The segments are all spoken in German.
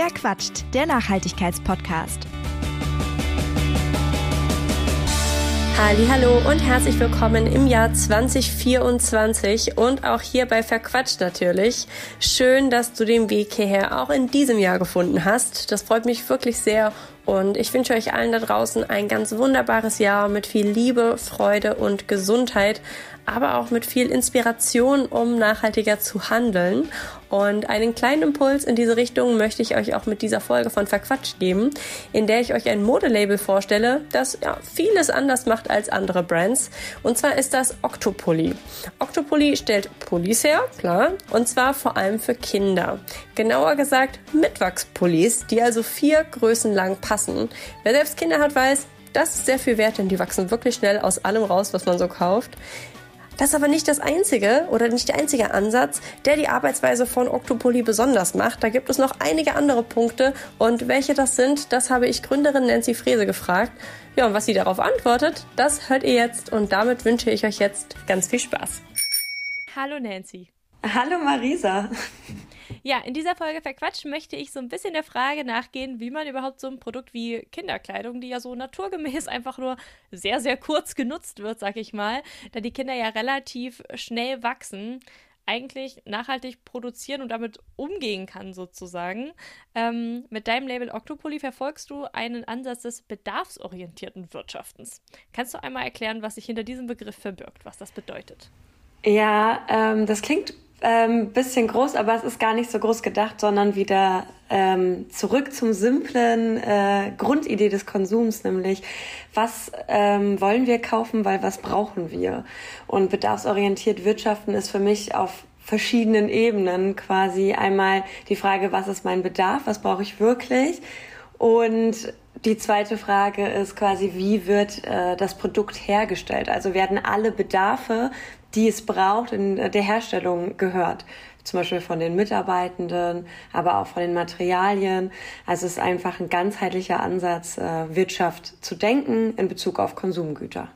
Wer quatscht? Der Nachhaltigkeitspodcast. Hallo und herzlich willkommen im Jahr 2024 und auch hier bei Verquatscht natürlich. Schön, dass du den Weg hierher auch in diesem Jahr gefunden hast. Das freut mich wirklich sehr und ich wünsche euch allen da draußen ein ganz wunderbares Jahr mit viel Liebe, Freude und Gesundheit aber auch mit viel Inspiration, um nachhaltiger zu handeln. Und einen kleinen Impuls in diese Richtung möchte ich euch auch mit dieser Folge von Verquatscht geben, in der ich euch ein Modelabel vorstelle, das ja, vieles anders macht als andere Brands. Und zwar ist das Octopoly. Octopoly stellt Pullis her, klar, und zwar vor allem für Kinder. Genauer gesagt Mitwachspullis, die also vier Größen lang passen. Wer selbst Kinder hat, weiß, das ist sehr viel wert, denn die wachsen wirklich schnell aus allem raus, was man so kauft. Das ist aber nicht das einzige oder nicht der einzige Ansatz, der die Arbeitsweise von Octopoly besonders macht. Da gibt es noch einige andere Punkte und welche das sind, das habe ich Gründerin Nancy Frese gefragt. Ja, und was sie darauf antwortet, das hört ihr jetzt und damit wünsche ich euch jetzt ganz viel Spaß. Hallo Nancy. Hallo Marisa. Ja, in dieser Folge Verquatscht möchte ich so ein bisschen der Frage nachgehen, wie man überhaupt so ein Produkt wie Kinderkleidung, die ja so naturgemäß einfach nur sehr, sehr kurz genutzt wird, sag ich mal, da die Kinder ja relativ schnell wachsen, eigentlich nachhaltig produzieren und damit umgehen kann, sozusagen. Ähm, mit deinem Label Octopoly verfolgst du einen Ansatz des bedarfsorientierten Wirtschaftens. Kannst du einmal erklären, was sich hinter diesem Begriff verbirgt, was das bedeutet? Ja, ähm, das klingt ähm, bisschen groß, aber es ist gar nicht so groß gedacht, sondern wieder ähm, zurück zum simplen äh, Grundidee des Konsums, nämlich was ähm, wollen wir kaufen, weil was brauchen wir? Und bedarfsorientiert wirtschaften ist für mich auf verschiedenen Ebenen quasi einmal die Frage, was ist mein Bedarf, was brauche ich wirklich? Und die zweite Frage ist quasi, wie wird äh, das Produkt hergestellt? Also werden alle Bedarfe die es braucht, in der Herstellung gehört. Zum Beispiel von den Mitarbeitenden, aber auch von den Materialien. Also es ist einfach ein ganzheitlicher Ansatz, äh, Wirtschaft zu denken in Bezug auf Konsumgüter.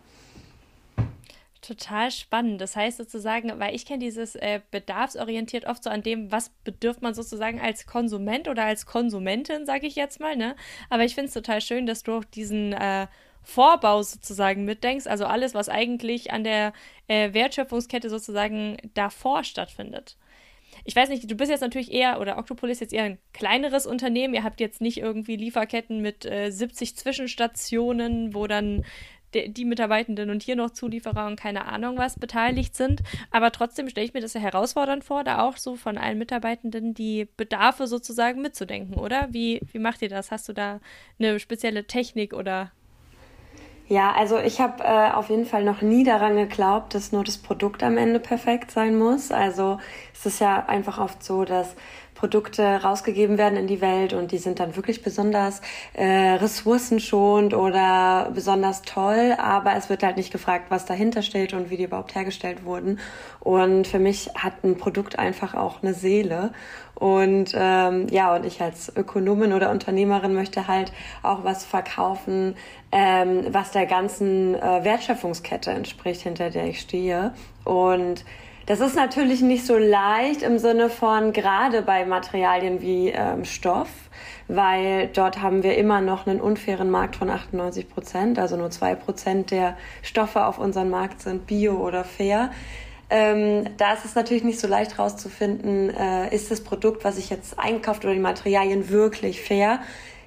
Total spannend. Das heißt sozusagen, weil ich kenne dieses äh, bedarfsorientiert oft so an dem, was bedürft man sozusagen als Konsument oder als Konsumentin, sage ich jetzt mal. Ne? Aber ich finde es total schön, dass du auch diesen äh, Vorbau sozusagen mitdenkst, also alles, was eigentlich an der äh, Wertschöpfungskette sozusagen davor stattfindet. Ich weiß nicht, du bist jetzt natürlich eher, oder Octopolis jetzt eher ein kleineres Unternehmen. Ihr habt jetzt nicht irgendwie Lieferketten mit äh, 70 Zwischenstationen, wo dann die Mitarbeitenden und hier noch Zulieferer und keine Ahnung was beteiligt sind. Aber trotzdem stelle ich mir das ja herausfordernd vor, da auch so von allen Mitarbeitenden die Bedarfe sozusagen mitzudenken, oder? Wie, wie macht ihr das? Hast du da eine spezielle Technik oder ja, also ich habe äh, auf jeden Fall noch nie daran geglaubt, dass nur das Produkt am Ende perfekt sein muss. Also es ist ja einfach oft so, dass Produkte rausgegeben werden in die Welt und die sind dann wirklich besonders äh, ressourcenschonend oder besonders toll, aber es wird halt nicht gefragt, was dahinter steht und wie die überhaupt hergestellt wurden. Und für mich hat ein Produkt einfach auch eine Seele. Und ähm, ja, und ich als Ökonomin oder Unternehmerin möchte halt auch was verkaufen, ähm, was der ganzen äh, Wertschöpfungskette entspricht, hinter der ich stehe. Und das ist natürlich nicht so leicht im Sinne von gerade bei Materialien wie ähm, Stoff, weil dort haben wir immer noch einen unfairen Markt von 98 Prozent, also nur zwei Prozent der Stoffe auf unserem Markt sind bio oder fair. Ähm, da ist es natürlich nicht so leicht herauszufinden, äh, ist das Produkt, was ich jetzt einkauft oder die Materialien wirklich fair.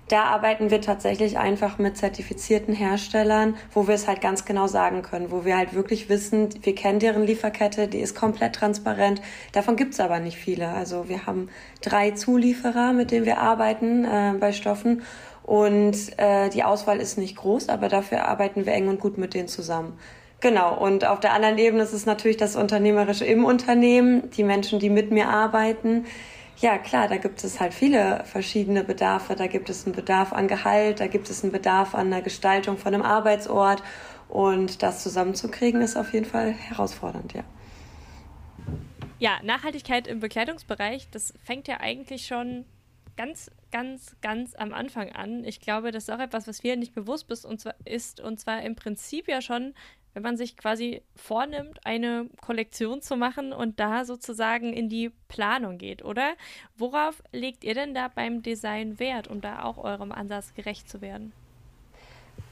Da arbeiten wir tatsächlich einfach mit zertifizierten Herstellern, wo wir es halt ganz genau sagen können, wo wir halt wirklich wissen, wir kennen deren Lieferkette, die ist komplett transparent. Davon gibt es aber nicht viele. Also wir haben drei Zulieferer, mit denen wir arbeiten äh, bei Stoffen. Und äh, die Auswahl ist nicht groß, aber dafür arbeiten wir eng und gut mit denen zusammen. Genau, und auf der anderen Ebene ist es natürlich das Unternehmerische im Unternehmen, die Menschen, die mit mir arbeiten ja, klar, da gibt es halt viele verschiedene Bedarfe. Da gibt es einen Bedarf an Gehalt, da gibt es einen Bedarf an der Gestaltung von einem Arbeitsort. Und das zusammenzukriegen ist auf jeden Fall herausfordernd, ja. Ja, Nachhaltigkeit im Bekleidungsbereich, das fängt ja eigentlich schon ganz, ganz, ganz am Anfang an. Ich glaube, das ist auch etwas, was vielen nicht bewusst ist und zwar, ist, und zwar im Prinzip ja schon wenn man sich quasi vornimmt, eine Kollektion zu machen und da sozusagen in die Planung geht, oder? Worauf legt ihr denn da beim Design Wert, um da auch eurem Ansatz gerecht zu werden?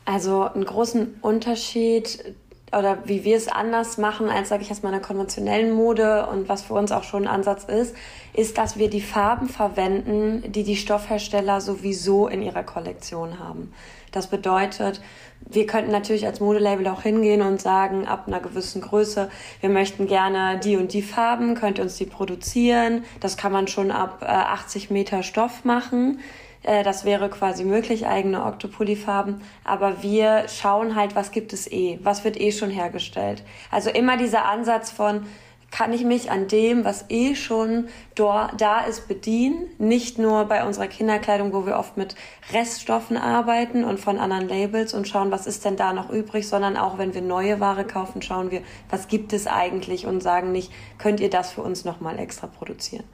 Also einen großen Unterschied oder wie wir es anders machen als, sage ich jetzt mal, in der konventionellen Mode und was für uns auch schon ein Ansatz ist, ist, dass wir die Farben verwenden, die die Stoffhersteller sowieso in ihrer Kollektion haben. Das bedeutet, wir könnten natürlich als Modelabel auch hingehen und sagen, ab einer gewissen Größe, wir möchten gerne die und die Farben, könnt ihr uns die produzieren. Das kann man schon ab äh, 80 Meter Stoff machen. Äh, das wäre quasi möglich, eigene Octopoly-Farben. Aber wir schauen halt, was gibt es eh, was wird eh schon hergestellt. Also immer dieser Ansatz von, kann ich mich an dem, was eh schon da ist, bedienen. Nicht nur bei unserer Kinderkleidung, wo wir oft mit Reststoffen arbeiten und von anderen Labels und schauen, was ist denn da noch übrig, sondern auch wenn wir neue Ware kaufen, schauen wir, was gibt es eigentlich und sagen nicht, könnt ihr das für uns nochmal extra produzieren.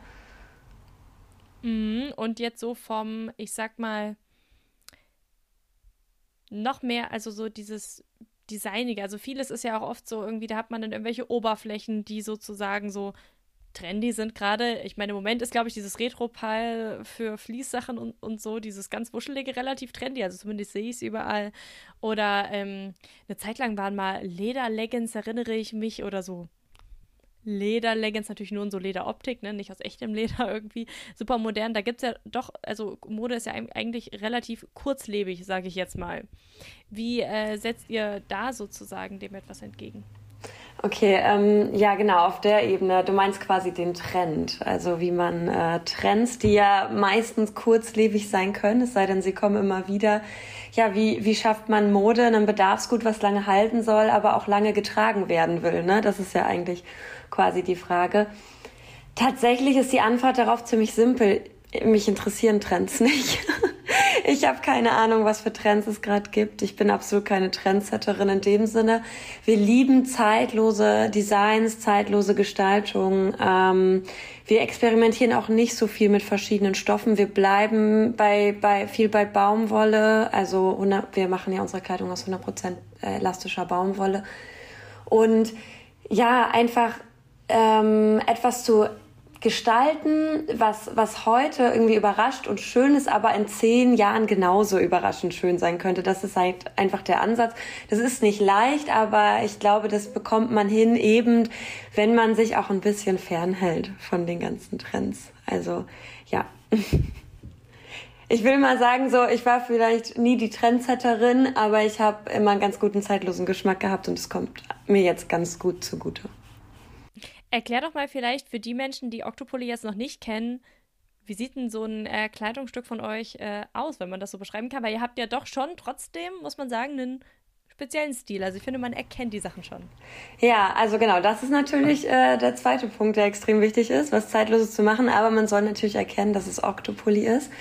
Mhm, und jetzt so vom, ich sag mal, noch mehr, also so dieses Designige. Also vieles ist ja auch oft so irgendwie, da hat man dann irgendwelche Oberflächen, die sozusagen so trendy sind gerade. Ich meine, im Moment ist, glaube ich, dieses Retro-Pal für Fließsachen und, und so, dieses ganz Wuschelige relativ trendy. Also zumindest sehe ich es überall. Oder ähm, eine Zeit lang waren mal Leder-Leggings, erinnere ich mich, oder so Lederleggings, natürlich nur in so Lederoptik, ne? nicht aus echtem Leder irgendwie, super modern. Da gibt es ja doch, also Mode ist ja eigentlich relativ kurzlebig, sage ich jetzt mal. Wie äh, setzt ihr da sozusagen dem etwas entgegen? Okay, ähm, ja genau, auf der Ebene. Du meinst quasi den Trend, also wie man äh, Trends, die ja meistens kurzlebig sein können, es sei denn, sie kommen immer wieder. Ja, wie, wie schafft man Mode, ein Bedarfsgut, was lange halten soll, aber auch lange getragen werden will? Ne? Das ist ja eigentlich quasi die Frage. Tatsächlich ist die Antwort darauf ziemlich simpel. Mich interessieren Trends nicht. ich habe keine Ahnung, was für Trends es gerade gibt. Ich bin absolut keine Trendsetterin in dem Sinne. Wir lieben zeitlose Designs, zeitlose Gestaltung. Ähm, wir experimentieren auch nicht so viel mit verschiedenen Stoffen. Wir bleiben bei, bei viel bei Baumwolle. Also 100, wir machen ja unsere Kleidung aus 100% elastischer Baumwolle. Und ja, einfach ähm, etwas zu gestalten, was, was heute irgendwie überrascht und schön ist, aber in zehn Jahren genauso überraschend schön sein könnte. Das ist halt einfach der Ansatz. Das ist nicht leicht, aber ich glaube, das bekommt man hin, eben wenn man sich auch ein bisschen fernhält von den ganzen Trends. Also ja. Ich will mal sagen, so, ich war vielleicht nie die Trendsetterin, aber ich habe immer einen ganz guten zeitlosen Geschmack gehabt und es kommt mir jetzt ganz gut zugute. Erklär doch mal vielleicht für die Menschen, die Octopoly jetzt noch nicht kennen, wie sieht denn so ein äh, Kleidungsstück von euch äh, aus, wenn man das so beschreiben kann? Weil ihr habt ja doch schon trotzdem, muss man sagen, einen speziellen Stil. Also ich finde, man erkennt die Sachen schon. Ja, also genau, das ist natürlich äh, der zweite Punkt, der extrem wichtig ist, was Zeitloses zu machen. Aber man soll natürlich erkennen, dass es Octopoly ist.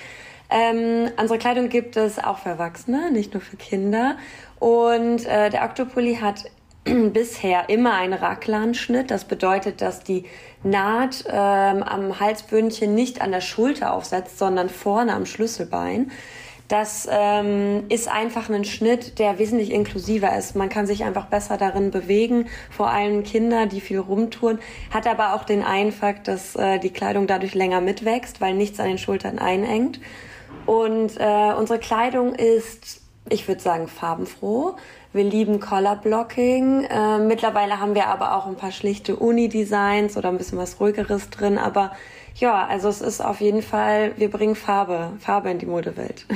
Ähm, unsere Kleidung gibt es auch für Erwachsene, nicht nur für Kinder. Und äh, der Octopoly hat bisher immer ein Raglan-Schnitt. Das bedeutet, dass die Naht ähm, am Halsbündchen nicht an der Schulter aufsetzt, sondern vorne am Schlüsselbein. Das ähm, ist einfach ein Schnitt, der wesentlich inklusiver ist. Man kann sich einfach besser darin bewegen, vor allem Kinder, die viel rumtouren, hat aber auch den Einfakt, dass äh, die Kleidung dadurch länger mitwächst, weil nichts an den Schultern einengt. Und äh, unsere Kleidung ist, ich würde sagen, farbenfroh. Wir lieben Color Blocking. Äh, mittlerweile haben wir aber auch ein paar schlichte Uni-Designs oder ein bisschen was ruhigeres drin. Aber ja, also es ist auf jeden Fall, wir bringen Farbe, Farbe in die Modewelt.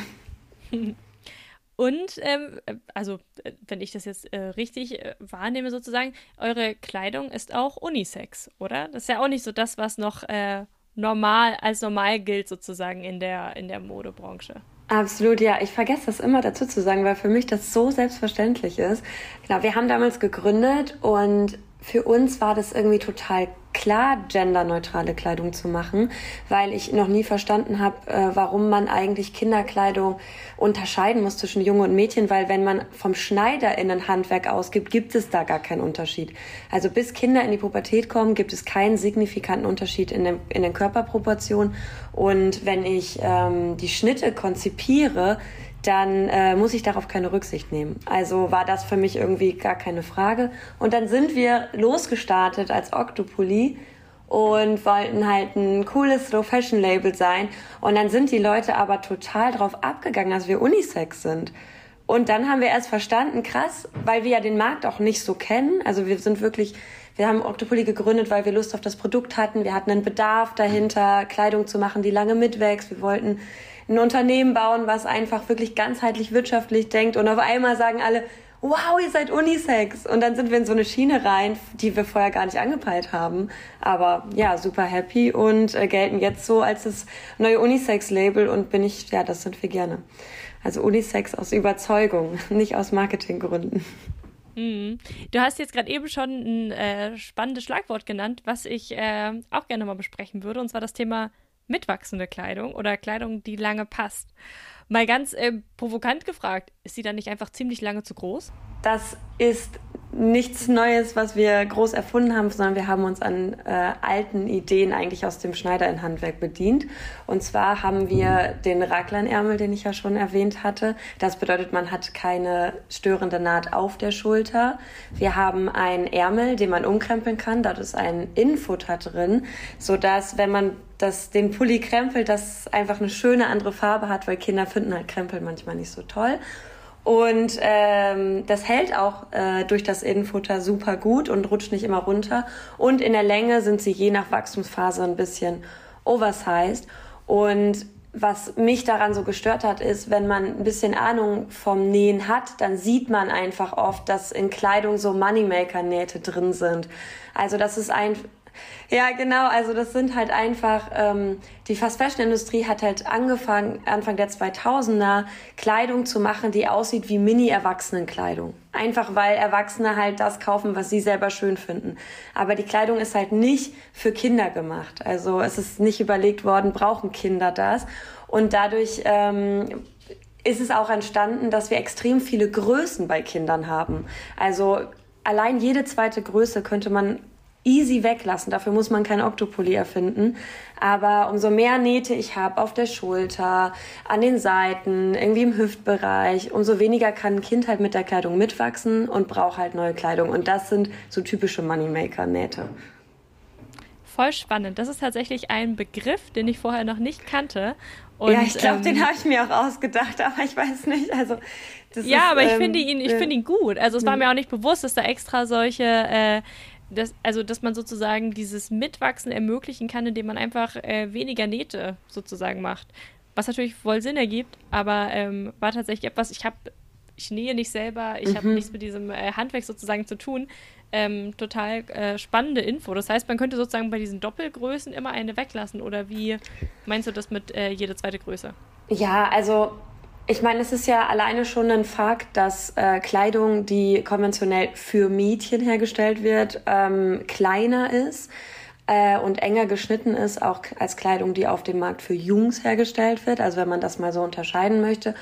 Und ähm, also, wenn ich das jetzt äh, richtig äh, wahrnehme, sozusagen, eure Kleidung ist auch Unisex, oder? Das ist ja auch nicht so das, was noch äh, normal als normal gilt, sozusagen in der, in der Modebranche. Absolut, ja. Ich vergesse das immer dazu zu sagen, weil für mich das so selbstverständlich ist. Genau, wir haben damals gegründet und für uns war das irgendwie total klar, genderneutrale Kleidung zu machen, weil ich noch nie verstanden habe, äh, warum man eigentlich Kinderkleidung unterscheiden muss zwischen Junge und Mädchen, weil wenn man vom Schneider in ein Handwerk ausgibt, gibt es da gar keinen Unterschied. Also bis Kinder in die Pubertät kommen, gibt es keinen signifikanten Unterschied in, dem, in den Körperproportionen. Und wenn ich ähm, die Schnitte konzipiere, dann äh, muss ich darauf keine Rücksicht nehmen. Also war das für mich irgendwie gar keine Frage. Und dann sind wir losgestartet als Octopoly und wollten halt ein cooles Slow Fashion Label sein. Und dann sind die Leute aber total drauf abgegangen, dass wir Unisex sind. Und dann haben wir erst verstanden, krass, weil wir ja den Markt auch nicht so kennen. Also wir sind wirklich, wir haben Octopoly gegründet, weil wir Lust auf das Produkt hatten. Wir hatten einen Bedarf dahinter, Kleidung zu machen, die lange mitwächst. Wir wollten ein Unternehmen bauen, was einfach wirklich ganzheitlich wirtschaftlich denkt. Und auf einmal sagen alle, wow, ihr seid Unisex. Und dann sind wir in so eine Schiene rein, die wir vorher gar nicht angepeilt haben. Aber ja, super happy und äh, gelten jetzt so als das neue Unisex-Label und bin ich, ja, das sind wir gerne. Also Unisex aus Überzeugung, nicht aus Marketinggründen. Mhm. Du hast jetzt gerade eben schon ein äh, spannendes Schlagwort genannt, was ich äh, auch gerne mal besprechen würde, und zwar das Thema mitwachsende Kleidung oder Kleidung, die lange passt. Mal ganz äh, provokant gefragt, ist sie dann nicht einfach ziemlich lange zu groß? Das ist nichts Neues, was wir groß erfunden haben, sondern wir haben uns an äh, alten Ideen eigentlich aus dem Schneider in Handwerk bedient. Und zwar haben wir den Ragleinärmel, den ich ja schon erwähnt hatte. Das bedeutet, man hat keine störende Naht auf der Schulter. Wir haben einen Ärmel, den man umkrempeln kann. Dort ist ein Innenfutter drin, sodass, wenn man das, den Pulli krempelt, das einfach eine schöne andere Farbe hat, weil Kinder finden halt Krempel manchmal nicht so toll. Und ähm, das hält auch äh, durch das Innenfutter super gut und rutscht nicht immer runter. Und in der Länge sind sie je nach Wachstumsphase ein bisschen oversized. Und was mich daran so gestört hat, ist, wenn man ein bisschen Ahnung vom Nähen hat, dann sieht man einfach oft, dass in Kleidung so Moneymaker-Nähte drin sind. Also das ist ein, ja, genau. Also das sind halt einfach, ähm, die Fast-Fashion-Industrie hat halt angefangen, Anfang der 2000er, Kleidung zu machen, die aussieht wie Mini-Erwachsenenkleidung. Einfach weil Erwachsene halt das kaufen, was sie selber schön finden. Aber die Kleidung ist halt nicht für Kinder gemacht. Also es ist nicht überlegt worden, brauchen Kinder das. Und dadurch ähm, ist es auch entstanden, dass wir extrem viele Größen bei Kindern haben. Also allein jede zweite Größe könnte man easy weglassen. Dafür muss man kein Octopoly erfinden. Aber umso mehr Nähte ich habe auf der Schulter, an den Seiten, irgendwie im Hüftbereich, umso weniger kann ein Kind halt mit der Kleidung mitwachsen und braucht halt neue Kleidung. Und das sind so typische Moneymaker-Nähte. Voll spannend. Das ist tatsächlich ein Begriff, den ich vorher noch nicht kannte. Und, ja, ich glaube, ähm, den habe ich mir auch ausgedacht, aber ich weiß nicht. Also ja, ist, aber ich ähm, finde ihn, ich finde ihn gut. Also es war mir auch nicht bewusst, dass da extra solche äh, das, also dass man sozusagen dieses Mitwachsen ermöglichen kann, indem man einfach äh, weniger Nähte sozusagen macht. Was natürlich voll Sinn ergibt, aber ähm, war tatsächlich etwas, ich habe, ich nähe nicht selber, ich mhm. habe nichts mit diesem äh, Handwerk sozusagen zu tun. Ähm, total äh, spannende Info. Das heißt, man könnte sozusagen bei diesen Doppelgrößen immer eine weglassen oder wie meinst du das mit äh, jede zweite Größe? Ja, also ich meine, es ist ja alleine schon ein Fakt, dass äh, Kleidung, die konventionell für Mädchen hergestellt wird, ähm, kleiner ist äh, und enger geschnitten ist, auch als Kleidung, die auf dem Markt für Jungs hergestellt wird. Also wenn man das mal so unterscheiden möchte.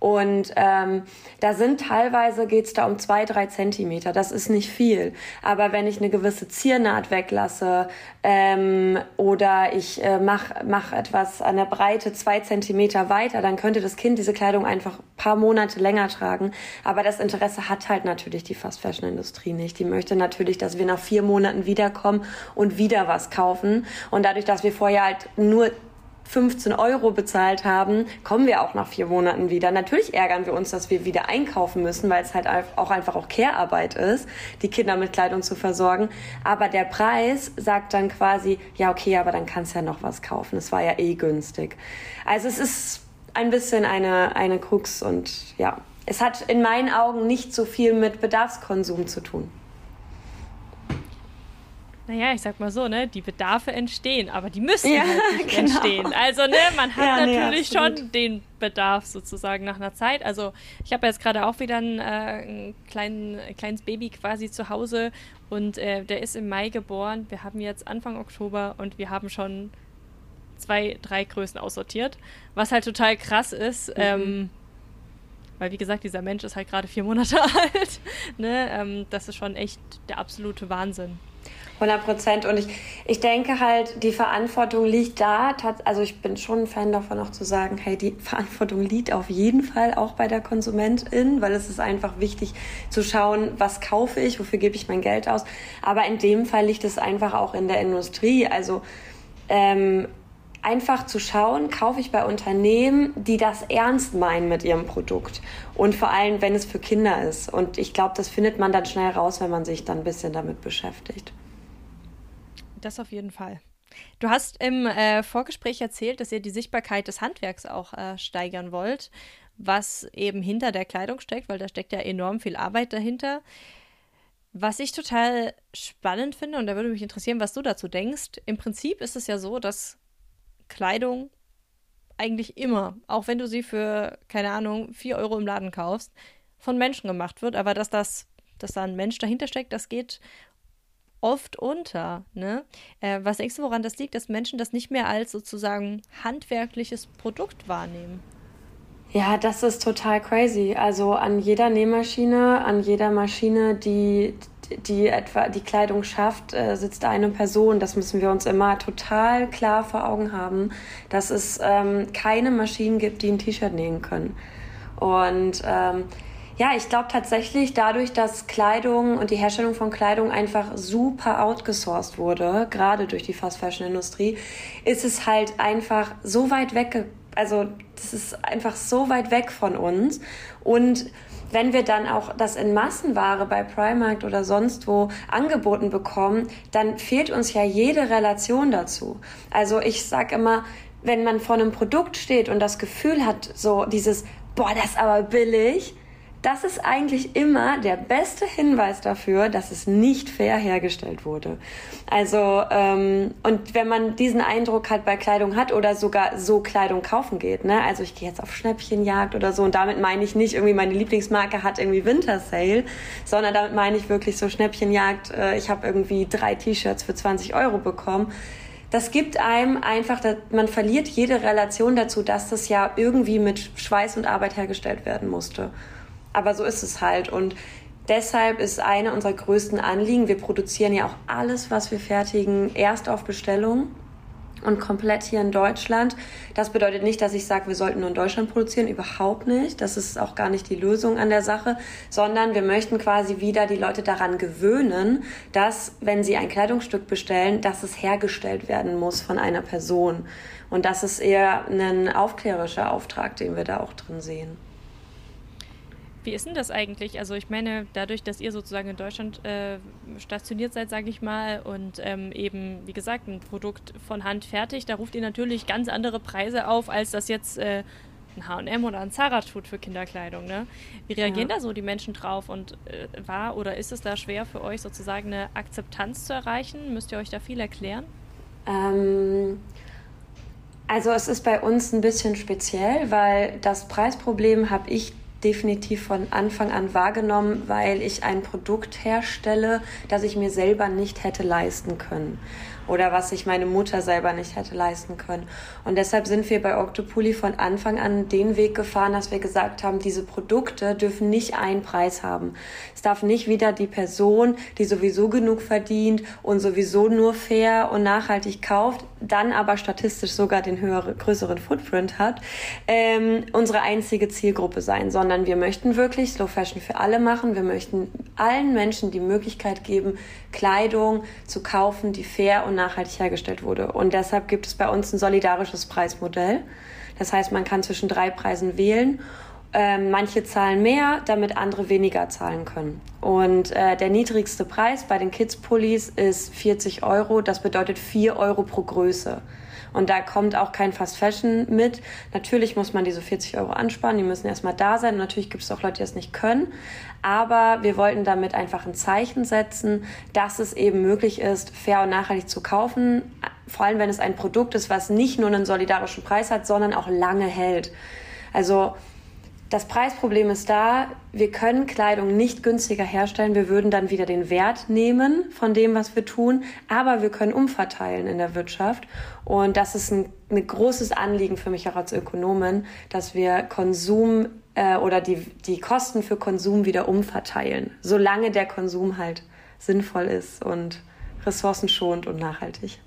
Und ähm, da sind teilweise geht's da um zwei, drei Zentimeter. Das ist nicht viel. Aber wenn ich eine gewisse Ziernaht weglasse ähm, oder ich äh, mache mach etwas an der Breite zwei Zentimeter weiter, dann könnte das Kind diese Kleidung einfach paar Monate länger tragen. Aber das Interesse hat halt natürlich die Fast Fashion Industrie nicht. Die möchte natürlich, dass wir nach vier Monaten wiederkommen und wieder was kaufen. Und dadurch, dass wir vorher halt nur 15 Euro bezahlt haben, kommen wir auch nach vier Monaten wieder. Natürlich ärgern wir uns, dass wir wieder einkaufen müssen, weil es halt auch einfach auch Care-Arbeit ist, die Kinder mit Kleidung zu versorgen. Aber der Preis sagt dann quasi, ja okay, aber dann kannst du ja noch was kaufen. Es war ja eh günstig. Also es ist ein bisschen eine, eine Krux und ja, es hat in meinen Augen nicht so viel mit Bedarfskonsum zu tun naja, ich sag mal so, ne, die Bedarfe entstehen, aber die müssen ja, halt nicht genau. entstehen. Also, ne, man hat ja, natürlich nee, schon den Bedarf sozusagen nach einer Zeit. Also, ich habe jetzt gerade auch wieder ein, äh, ein, kleinen, ein kleines Baby quasi zu Hause und äh, der ist im Mai geboren. Wir haben jetzt Anfang Oktober und wir haben schon zwei, drei Größen aussortiert, was halt total krass ist. Mhm. Ähm, weil wie gesagt, dieser Mensch ist halt gerade vier Monate alt. ne? Ähm, das ist schon echt der absolute Wahnsinn. 100 Prozent. Und ich, ich denke halt, die Verantwortung liegt da. Also ich bin schon ein Fan davon auch zu sagen, hey, die Verantwortung liegt auf jeden Fall auch bei der Konsumentin, weil es ist einfach wichtig zu schauen, was kaufe ich, wofür gebe ich mein Geld aus. Aber in dem Fall liegt es einfach auch in der Industrie. Also ähm, einfach zu schauen, kaufe ich bei Unternehmen, die das ernst meinen mit ihrem Produkt. Und vor allem, wenn es für Kinder ist. Und ich glaube, das findet man dann schnell raus, wenn man sich dann ein bisschen damit beschäftigt. Das auf jeden Fall. Du hast im äh, Vorgespräch erzählt, dass ihr die Sichtbarkeit des Handwerks auch äh, steigern wollt, was eben hinter der Kleidung steckt, weil da steckt ja enorm viel Arbeit dahinter. Was ich total spannend finde, und da würde mich interessieren, was du dazu denkst, im Prinzip ist es ja so, dass Kleidung eigentlich immer, auch wenn du sie für, keine Ahnung, 4 Euro im Laden kaufst, von Menschen gemacht wird, aber dass das, dass da ein Mensch dahinter steckt, das geht oft unter. Ne? Äh, was denkst du, woran das liegt, dass Menschen das nicht mehr als sozusagen handwerkliches Produkt wahrnehmen? Ja, das ist total crazy. Also an jeder Nähmaschine, an jeder Maschine, die die etwa die Kleidung schafft, äh, sitzt eine Person. Das müssen wir uns immer total klar vor Augen haben, dass es ähm, keine Maschinen gibt, die ein T-Shirt nähen können. Und ähm, ja, ich glaube tatsächlich dadurch, dass Kleidung und die Herstellung von Kleidung einfach super outgesourced wurde, gerade durch die Fast Fashion Industrie, ist es halt einfach so weit weg, also das ist einfach so weit weg von uns und wenn wir dann auch das in Massenware bei Primark oder sonst wo angeboten bekommen, dann fehlt uns ja jede Relation dazu. Also ich sag immer, wenn man vor einem Produkt steht und das Gefühl hat, so dieses, boah, das ist aber billig, das ist eigentlich immer der beste Hinweis dafür, dass es nicht fair hergestellt wurde. Also, ähm, und wenn man diesen Eindruck halt bei Kleidung hat oder sogar so Kleidung kaufen geht, ne? Also ich gehe jetzt auf Schnäppchenjagd oder so und damit meine ich nicht irgendwie meine Lieblingsmarke hat irgendwie Winter Sale, sondern damit meine ich wirklich so Schnäppchenjagd, äh, ich habe irgendwie drei T-Shirts für 20 Euro bekommen das gibt einem einfach, man verliert jede Relation dazu, dass das ja irgendwie mit Schweiß und Arbeit hergestellt werden musste aber so ist es halt. Und deshalb ist eine unserer größten Anliegen, wir produzieren ja auch alles, was wir fertigen, erst auf Bestellung und komplett hier in Deutschland. Das bedeutet nicht, dass ich sage, wir sollten nur in Deutschland produzieren, überhaupt nicht. Das ist auch gar nicht die Lösung an der Sache, sondern wir möchten quasi wieder die Leute daran gewöhnen, dass, wenn sie ein Kleidungsstück bestellen, dass es hergestellt werden muss von einer Person. Und das ist eher ein aufklärischer Auftrag, den wir da auch drin sehen. Wie ist denn das eigentlich? Also ich meine, dadurch, dass ihr sozusagen in Deutschland äh, stationiert seid, sage ich mal, und ähm, eben, wie gesagt, ein Produkt von Hand fertig, da ruft ihr natürlich ganz andere Preise auf, als das jetzt äh, ein H&M oder ein Zara tut für Kinderkleidung. Ne? Wie reagieren ja. da so die Menschen drauf? Und äh, war oder ist es da schwer für euch sozusagen eine Akzeptanz zu erreichen? Müsst ihr euch da viel erklären? Ähm, also es ist bei uns ein bisschen speziell, weil das Preisproblem habe ich definitiv von Anfang an wahrgenommen, weil ich ein Produkt herstelle, das ich mir selber nicht hätte leisten können oder was sich meine Mutter selber nicht hätte leisten können. Und deshalb sind wir bei Octopoly von Anfang an den Weg gefahren, dass wir gesagt haben, diese Produkte dürfen nicht einen Preis haben. Es darf nicht wieder die Person, die sowieso genug verdient und sowieso nur fair und nachhaltig kauft, dann aber statistisch sogar den höheren, größeren Footprint hat, ähm, unsere einzige Zielgruppe sein, sondern wir möchten wirklich Slow Fashion für alle machen. Wir möchten allen Menschen die Möglichkeit geben, Kleidung zu kaufen, die fair und nachhaltig hergestellt wurde. Und deshalb gibt es bei uns ein solidarisches Preismodell. Das heißt, man kann zwischen drei Preisen wählen. Ähm, manche zahlen mehr, damit andere weniger zahlen können. Und äh, der niedrigste Preis bei den Kids-Pullis ist 40 Euro. Das bedeutet 4 Euro pro Größe. Und da kommt auch kein Fast Fashion mit. Natürlich muss man diese 40 Euro ansparen, die müssen erstmal da sein. Und natürlich gibt es auch Leute, die das nicht können. Aber wir wollten damit einfach ein Zeichen setzen, dass es eben möglich ist, fair und nachhaltig zu kaufen. Vor allem, wenn es ein Produkt ist, was nicht nur einen solidarischen Preis hat, sondern auch lange hält. Also das Preisproblem ist da, wir können Kleidung nicht günstiger herstellen. Wir würden dann wieder den Wert nehmen von dem, was wir tun, aber wir können umverteilen in der Wirtschaft. Und das ist ein, ein großes Anliegen für mich auch als Ökonomin, dass wir Konsum äh, oder die, die Kosten für Konsum wieder umverteilen, solange der Konsum halt sinnvoll ist und ressourcenschonend und nachhaltig.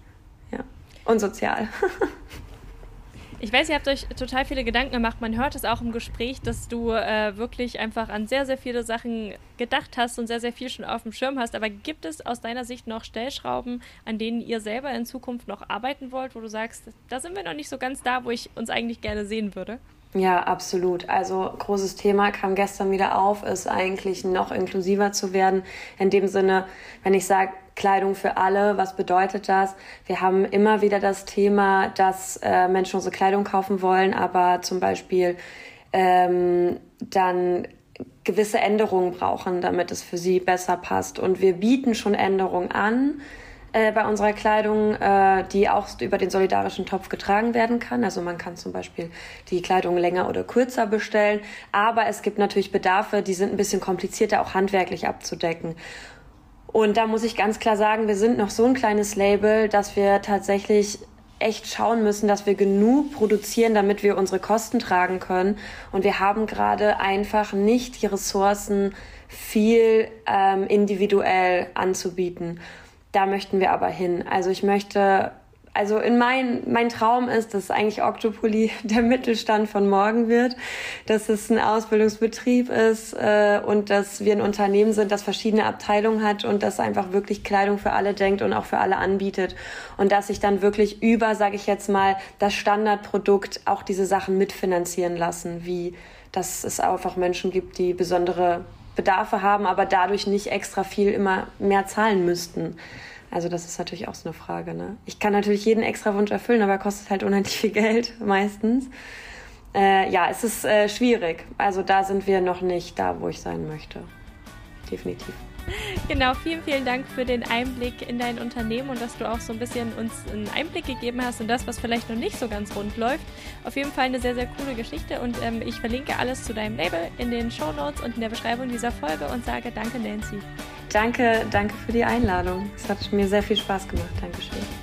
Ja. Und sozial. Ich weiß, ihr habt euch total viele Gedanken gemacht. Man hört es auch im Gespräch, dass du äh, wirklich einfach an sehr, sehr viele Sachen gedacht hast und sehr, sehr viel schon auf dem Schirm hast. Aber gibt es aus deiner Sicht noch Stellschrauben, an denen ihr selber in Zukunft noch arbeiten wollt, wo du sagst, da sind wir noch nicht so ganz da, wo ich uns eigentlich gerne sehen würde? Ja, absolut. Also großes Thema kam gestern wieder auf, ist eigentlich noch inklusiver zu werden. In dem Sinne, wenn ich sage, Kleidung für alle, was bedeutet das? Wir haben immer wieder das Thema, dass äh, Menschen unsere Kleidung kaufen wollen, aber zum Beispiel ähm, dann gewisse Änderungen brauchen, damit es für sie besser passt. Und wir bieten schon Änderungen an äh, bei unserer Kleidung, äh, die auch über den solidarischen Topf getragen werden kann. Also man kann zum Beispiel die Kleidung länger oder kürzer bestellen. Aber es gibt natürlich Bedarfe, die sind ein bisschen komplizierter auch handwerklich abzudecken. Und da muss ich ganz klar sagen, wir sind noch so ein kleines Label, dass wir tatsächlich echt schauen müssen, dass wir genug produzieren, damit wir unsere Kosten tragen können. Und wir haben gerade einfach nicht die Ressourcen, viel ähm, individuell anzubieten. Da möchten wir aber hin. Also ich möchte, also in mein, mein Traum ist, dass eigentlich Octopoly der Mittelstand von morgen wird, dass es ein Ausbildungsbetrieb ist äh, und dass wir ein Unternehmen sind, das verschiedene Abteilungen hat und das einfach wirklich Kleidung für alle denkt und auch für alle anbietet und dass sich dann wirklich über, sage ich jetzt mal, das Standardprodukt auch diese Sachen mitfinanzieren lassen, wie dass es einfach Menschen gibt, die besondere Bedarfe haben, aber dadurch nicht extra viel immer mehr zahlen müssten. Also das ist natürlich auch so eine Frage. Ne? Ich kann natürlich jeden extra Wunsch erfüllen, aber kostet halt unheimlich viel Geld meistens. Äh, ja, es ist äh, schwierig. Also da sind wir noch nicht da, wo ich sein möchte. Definitiv. Genau, vielen, vielen Dank für den Einblick in dein Unternehmen und dass du auch so ein bisschen uns einen Einblick gegeben hast in das, was vielleicht noch nicht so ganz rund läuft. Auf jeden Fall eine sehr, sehr coole Geschichte und ähm, ich verlinke alles zu deinem Label in den Show Notes und in der Beschreibung dieser Folge und sage danke, Nancy. Danke, danke für die Einladung. Es hat mir sehr viel Spaß gemacht. Dankeschön.